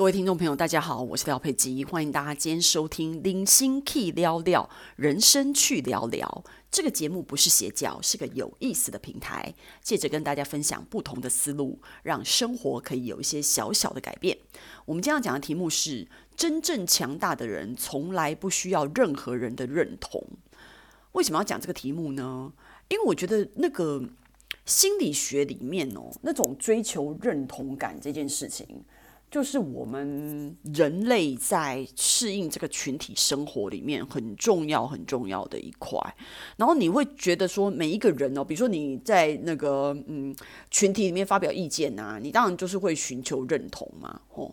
各位听众朋友，大家好，我是廖佩吉，欢迎大家今天收听《零星 Key 聊聊人生去聊聊》这个节目，不是邪教，是个有意思的平台，借着跟大家分享不同的思路，让生活可以有一些小小的改变。我们今天要讲的题目是：真正强大的人从来不需要任何人的认同。为什么要讲这个题目呢？因为我觉得那个心理学里面哦，那种追求认同感这件事情。就是我们人类在适应这个群体生活里面很重要、很重要的一块。然后你会觉得说，每一个人哦，比如说你在那个嗯群体里面发表意见啊，你当然就是会寻求认同嘛，哦。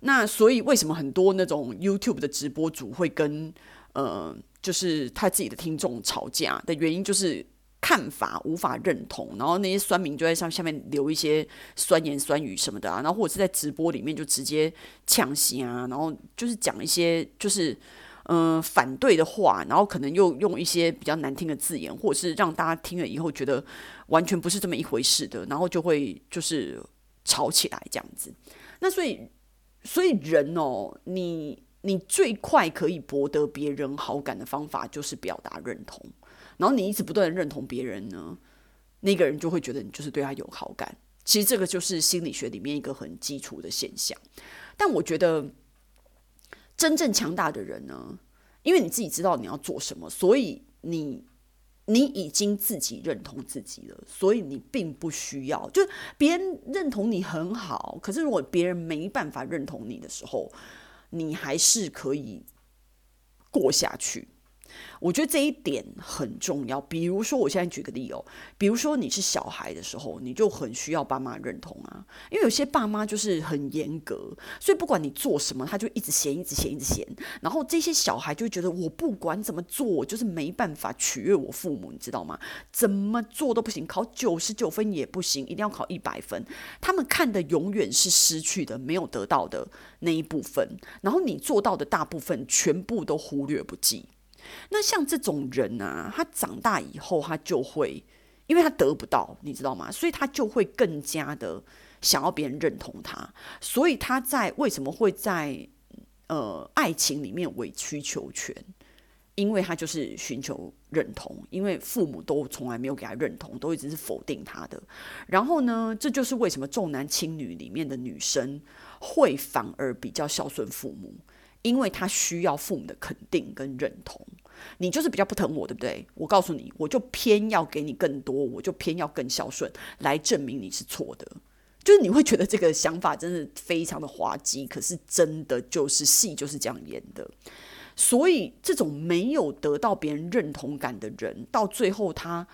那所以为什么很多那种 YouTube 的直播主会跟呃，就是他自己的听众吵架的原因，就是。看法无法认同，然后那些酸民就在上下面留一些酸言酸语什么的啊，然后或者是在直播里面就直接呛声啊，然后就是讲一些就是嗯、反对的话，然后可能又用一些比较难听的字眼，或者是让大家听了以后觉得完全不是这么一回事的，然后就会就是吵起来这样子。那所以所以人哦，你你最快可以博得别人好感的方法就是表达认同。然后你一直不断的认同别人呢，那个人就会觉得你就是对他有好感。其实这个就是心理学里面一个很基础的现象。但我觉得真正强大的人呢，因为你自己知道你要做什么，所以你你已经自己认同自己了，所以你并不需要，就别人认同你很好。可是如果别人没办法认同你的时候，你还是可以过下去。我觉得这一点很重要。比如说，我现在举个例哦，比如说你是小孩的时候，你就很需要爸妈认同啊，因为有些爸妈就是很严格，所以不管你做什么，他就一直嫌，一直嫌，一直嫌。然后这些小孩就觉得，我不管怎么做，我就是没办法取悦我父母，你知道吗？怎么做都不行，考九十九分也不行，一定要考一百分。他们看的永远是失去的，没有得到的那一部分。然后你做到的大部分，全部都忽略不计。那像这种人啊，他长大以后，他就会，因为他得不到，你知道吗？所以他就会更加的想要别人认同他，所以他在为什么会在呃爱情里面委曲求全？因为他就是寻求认同，因为父母都从来没有给他认同，都一直是否定他的。然后呢，这就是为什么重男轻女里面的女生会反而比较孝顺父母。因为他需要父母的肯定跟认同，你就是比较不疼我，对不对？我告诉你，我就偏要给你更多，我就偏要更孝顺，来证明你是错的。就是你会觉得这个想法真的非常的滑稽，可是真的就是戏就是这样演的。所以这种没有得到别人认同感的人，到最后他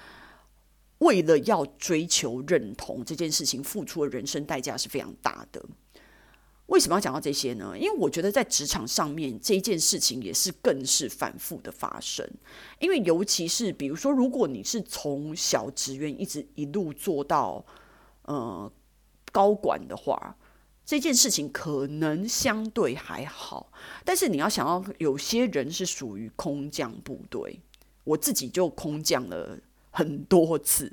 为了要追求认同这件事情，付出的人生代价是非常大的。为什么要讲到这些呢？因为我觉得在职场上面这一件事情也是更是反复的发生。因为尤其是比如说，如果你是从小职员一直一路做到呃高管的话，这件事情可能相对还好。但是你要想要有些人是属于空降部队，我自己就空降了很多次，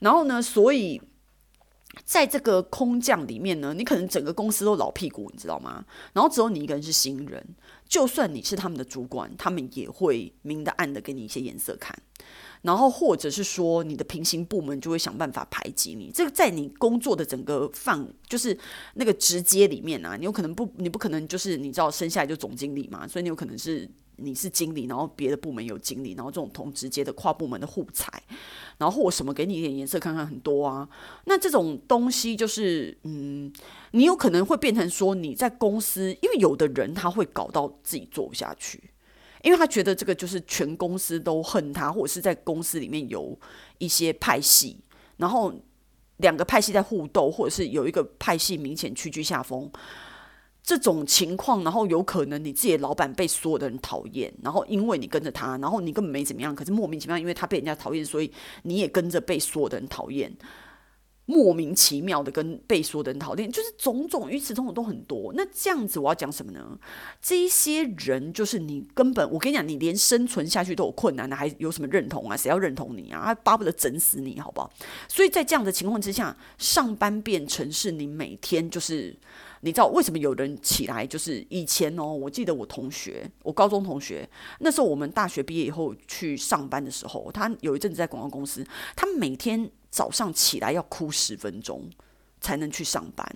然后呢，所以。在这个空降里面呢，你可能整个公司都老屁股，你知道吗？然后只有你一个人是新人，就算你是他们的主管，他们也会明的暗的给你一些颜色看。然后或者是说，你的平行部门就会想办法排挤你。这个在你工作的整个范，就是那个直接里面啊，你有可能不，你不可能就是你知道生下来就总经理嘛，所以你有可能是。你是经理，然后别的部门有经理，然后这种同直接的跨部门的互踩，然后或什么给你一点颜色看看，很多啊。那这种东西就是，嗯，你有可能会变成说你在公司，因为有的人他会搞到自己做不下去，因为他觉得这个就是全公司都恨他，或者是在公司里面有一些派系，然后两个派系在互斗，或者是有一个派系明显屈居下风。这种情况，然后有可能你自己的老板被所有的人讨厌，然后因为你跟着他，然后你根本没怎么样，可是莫名其妙，因为他被人家讨厌，所以你也跟着被所有的人讨厌，莫名其妙的跟被所有的人讨厌，就是种种与此种种都很多。那这样子我要讲什么呢？这一些人就是你根本，我跟你讲，你连生存下去都有困难的，还有什么认同啊？谁要认同你啊？他巴不得整死你，好不好？所以在这样的情况之下，上班变成是你每天就是。你知道为什么有人起来就是以前哦？我记得我同学，我高中同学，那时候我们大学毕业以后去上班的时候，他有一阵子在广告公司，他每天早上起来要哭十分钟才能去上班。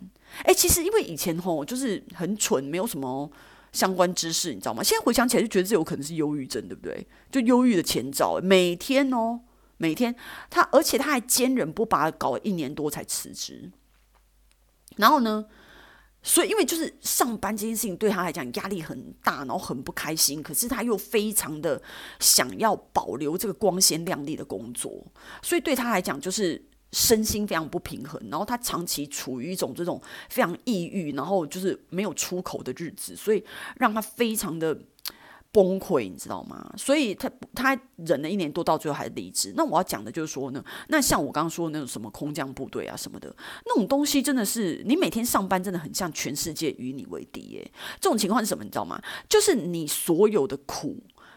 诶，其实因为以前吼就是很蠢，没有什么相关知识，你知道吗？现在回想起来就觉得这有可能是忧郁症，对不对？就忧郁的前兆。每天哦，每天他，而且他还坚忍不拔，搞了一年多才辞职。然后呢，所以因为就是上班这件事情对他来讲压力很大，然后很不开心。可是他又非常的想要保留这个光鲜亮丽的工作，所以对他来讲就是身心非常不平衡。然后他长期处于一种这种非常抑郁，然后就是没有出口的日子，所以让他非常的。崩溃，你知道吗？所以他他忍了一年多，到最后还是离职。那我要讲的就是说呢，那像我刚刚说的那种什么空降部队啊什么的，那种东西真的是你每天上班真的很像全世界与你为敌耶。这种情况是什么？你知道吗？就是你所有的苦，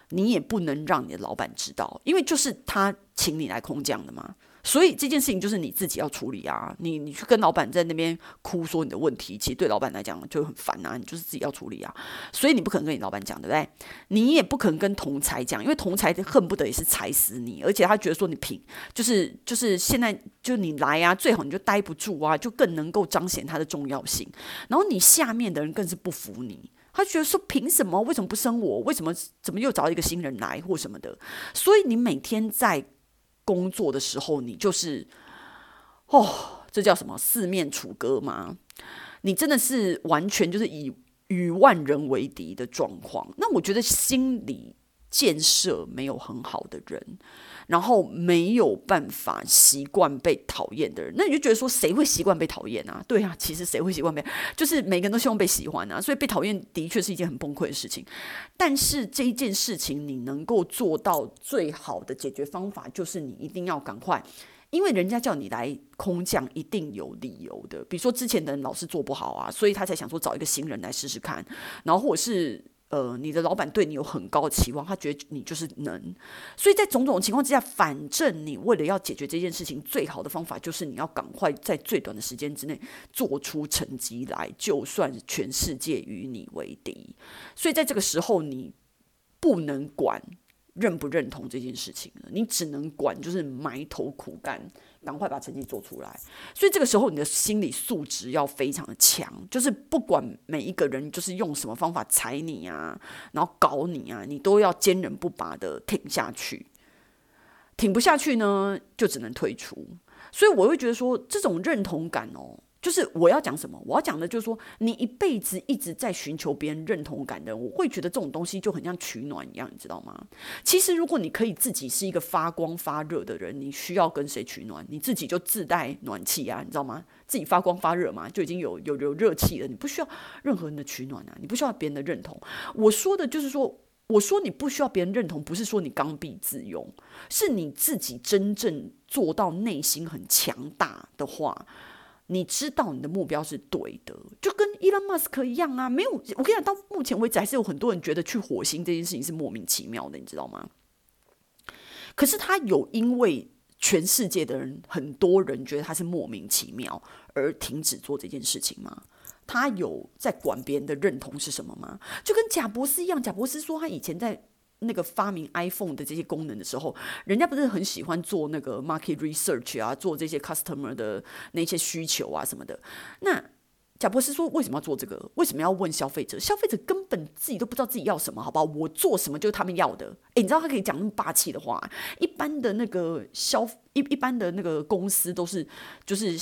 你也不能让你的老板知道，因为就是他请你来空降的嘛。所以这件事情就是你自己要处理啊！你你去跟老板在那边哭说你的问题，其实对老板来讲就很烦啊！你就是自己要处理啊！所以你不可能跟你老板讲，对不对？你也不可能跟同才讲，因为同才恨不得也是踩死你，而且他觉得说你凭就是就是现在就你来啊，最好你就待不住啊，就更能够彰显他的重要性。然后你下面的人更是不服你，他觉得说凭什么？为什么不升我？为什么怎么又找一个新人来或什么的？所以你每天在。工作的时候，你就是哦，这叫什么四面楚歌吗？你真的是完全就是以与万人为敌的状况。那我觉得心里建设没有很好的人。然后没有办法习惯被讨厌的人，那你就觉得说，谁会习惯被讨厌啊？对啊，其实谁会习惯被，就是每个人都希望被喜欢啊。所以被讨厌的确是一件很崩溃的事情。但是这一件事情，你能够做到最好的解决方法，就是你一定要赶快，因为人家叫你来空降，一定有理由的。比如说之前的人老是做不好啊，所以他才想说找一个新人来试试看，然后或者是。呃，你的老板对你有很高的期望，他觉得你就是能，所以在种种情况之下，反正你为了要解决这件事情，最好的方法就是你要赶快在最短的时间之内做出成绩来，就算全世界与你为敌。所以在这个时候，你不能管认不认同这件事情了，你只能管就是埋头苦干。赶快把成绩做出来，所以这个时候你的心理素质要非常的强，就是不管每一个人就是用什么方法踩你啊，然后搞你啊，你都要坚韧不拔的挺下去。挺不下去呢，就只能退出。所以我会觉得说，这种认同感哦。就是我要讲什么？我要讲的就是说，你一辈子一直在寻求别人认同感的，我会觉得这种东西就很像取暖一样，你知道吗？其实如果你可以自己是一个发光发热的人，你需要跟谁取暖？你自己就自带暖气啊，你知道吗？自己发光发热嘛，就已经有有有热气了，你不需要任何人的取暖啊，你不需要别人的认同。我说的就是说，我说你不需要别人认同，不是说你刚愎自用，是你自己真正做到内心很强大的话。你知道你的目标是对的，就跟伊隆马斯克一样啊。没有，我跟你讲，到目前为止还是有很多人觉得去火星这件事情是莫名其妙的，你知道吗？可是他有因为全世界的人，很多人觉得他是莫名其妙而停止做这件事情吗？他有在管别人的认同是什么吗？就跟贾博士一样，贾博士说他以前在。那个发明 iPhone 的这些功能的时候，人家不是很喜欢做那个 market research 啊，做这些 customer 的那些需求啊什么的。那贾伯斯说，为什么要做这个？为什么要问消费者？消费者根本自己都不知道自己要什么，好不好？我做什么就是他们要的。诶，你知道他可以讲那么霸气的话？一般的那个消一一般的那个公司都是就是。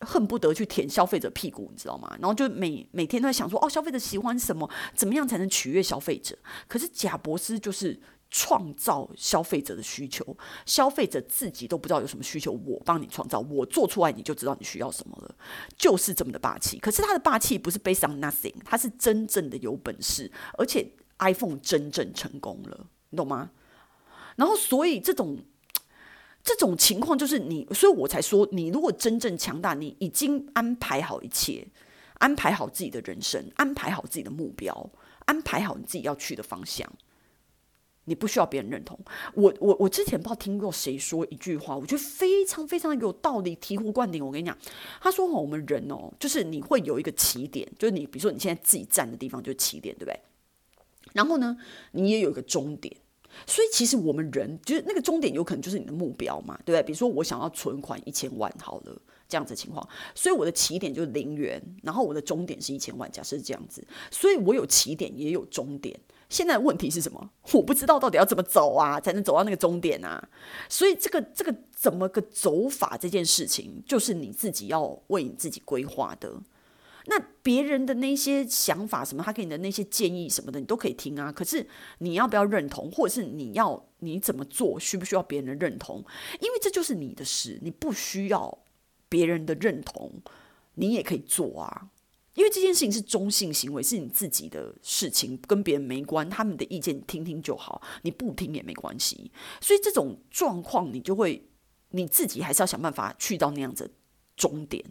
恨不得去舔消费者屁股，你知道吗？然后就每每天都在想说，哦，消费者喜欢什么？怎么样才能取悦消费者？可是贾博士就是创造消费者的需求，消费者自己都不知道有什么需求，我帮你创造，我做出来你就知道你需要什么了，就是这么的霸气。可是他的霸气不是 based on nothing，他是真正的有本事，而且 iPhone 真正成功了，你懂吗？然后所以这种。这种情况就是你，所以我才说，你如果真正强大，你已经安排好一切，安排好自己的人生，安排好自己的目标，安排好你自己要去的方向，你不需要别人认同。我我我之前不知道听过谁说一句话，我觉得非常非常有道理，醍醐灌顶。我跟你讲，他说：“我们人哦，就是你会有一个起点，就是你比如说你现在自己站的地方就是起点，对不对？然后呢，你也有一个终点。所以其实我们人就是那个终点，有可能就是你的目标嘛，对不对？比如说我想要存款一千万，好了。”这样子情况，所以我的起点就是零元，然后我的终点是一千万。假设是这样子，所以我有起点也有终点。现在问题是什么？我不知道到底要怎么走啊，才能走到那个终点啊。所以这个这个怎么个走法这件事情，就是你自己要为你自己规划的。那别人的那些想法什么，他给你的那些建议什么的，你都可以听啊。可是你要不要认同，或者是你要你怎么做，需不需要别人的认同？因为这就是你的事，你不需要。别人的认同，你也可以做啊，因为这件事情是中性行为，是你自己的事情，跟别人没关。他们的意见听听就好，你不听也没关系。所以这种状况，你就会你自己还是要想办法去到那样子终点。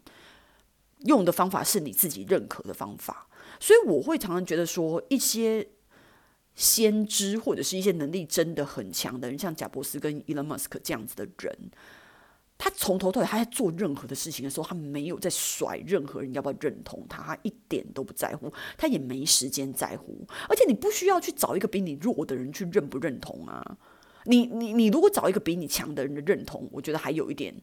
用的方法是你自己认可的方法。所以我会常常觉得说，一些先知或者是一些能力真的很强的人，像贾伯斯跟伊隆马斯克这样子的人。他从头到尾，他在做任何的事情的时候，他没有在甩任何人要不要认同他，他一点都不在乎，他也没时间在乎。而且你不需要去找一个比你弱的人去认不认同啊。你你你如果找一个比你强的人的认同，我觉得还有一点，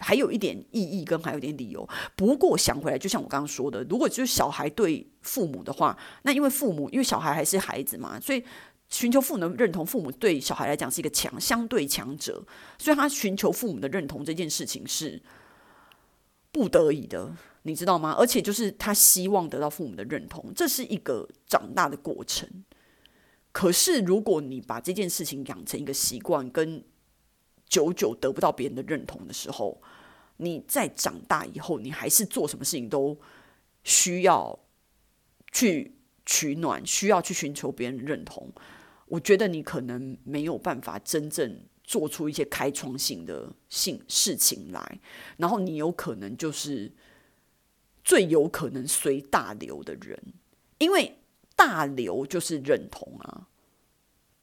还有一点意义跟还有一点理由。不过想回来，就像我刚刚说的，如果就是小孩对父母的话，那因为父母因为小孩还是孩子嘛，所以。寻求父母的认同，父母对小孩来讲是一个强相对强者，所以他寻求父母的认同这件事情是不得已的，你知道吗？而且就是他希望得到父母的认同，这是一个长大的过程。可是如果你把这件事情养成一个习惯，跟久久得不到别人的认同的时候，你在长大以后，你还是做什么事情都需要去取暖，需要去寻求别人的认同。我觉得你可能没有办法真正做出一些开创性的性事情来，然后你有可能就是最有可能随大流的人，因为大流就是认同啊。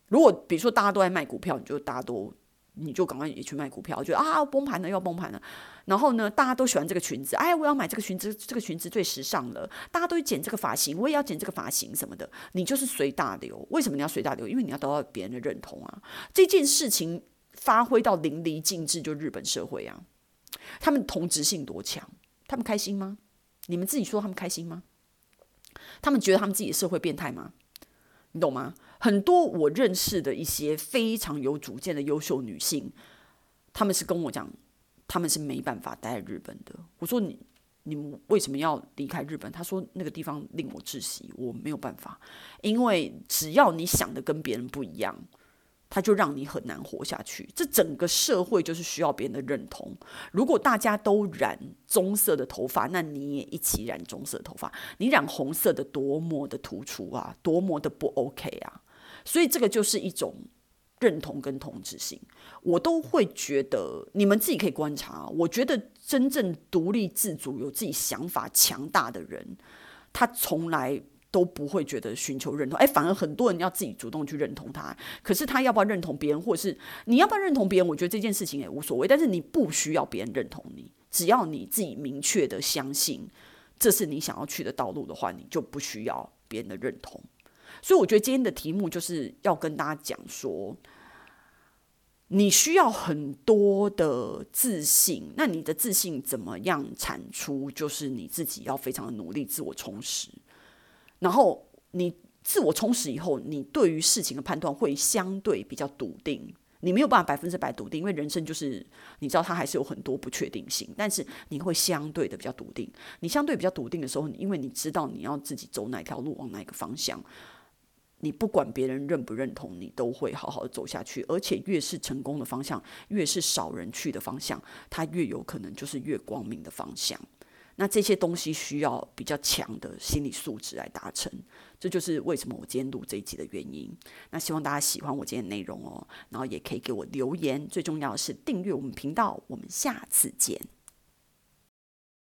如果比如说大家都在卖股票，你就大家都。你就赶快也去卖股票，觉得啊崩盘了要崩盘了，然后呢，大家都喜欢这个裙子，哎，我要买这个裙子，这个裙子最时尚了，大家都去剪这个发型，我也要剪这个发型什么的。你就是随大流，为什么你要随大流？因为你要得到别人的认同啊。这件事情发挥到淋漓尽致，就日本社会啊，他们同质性多强？他们开心吗？你们自己说他们开心吗？他们觉得他们自己的社会变态吗？你懂吗？很多我认识的一些非常有主见的优秀女性，她们是跟我讲，她们是没办法待在日本的。我说你，你们为什么要离开日本？她说那个地方令我窒息，我没有办法，因为只要你想的跟别人不一样。他就让你很难活下去。这整个社会就是需要别人的认同。如果大家都染棕色的头发，那你也一起染棕色头发。你染红色的多么的突出啊，多么的不 OK 啊！所以这个就是一种认同跟同质性。我都会觉得，你们自己可以观察。我觉得真正独立自主、有自己想法、强大的人，他从来。都不会觉得寻求认同，哎，反而很多人要自己主动去认同他。可是他要不要认同别人，或者是你要不要认同别人？我觉得这件事情也无所谓。但是你不需要别人认同你，只要你自己明确的相信这是你想要去的道路的话，你就不需要别人的认同。所以我觉得今天的题目就是要跟大家讲说，你需要很多的自信。那你的自信怎么样产出？就是你自己要非常的努力，自我充实。然后你自我充实以后，你对于事情的判断会相对比较笃定。你没有办法百分之百笃定，因为人生就是你知道它还是有很多不确定性。但是你会相对的比较笃定。你相对比较笃定的时候，因为你知道你要自己走哪条路，往哪个方向，你不管别人认不认同，你都会好好的走下去。而且越是成功的方向，越是少人去的方向，它越有可能就是越光明的方向。那这些东西需要比较强的心理素质来达成，这就是为什么我今天录这一集的原因。那希望大家喜欢我今天的内容哦，然后也可以给我留言，最重要的是订阅我们频道。我们下次见。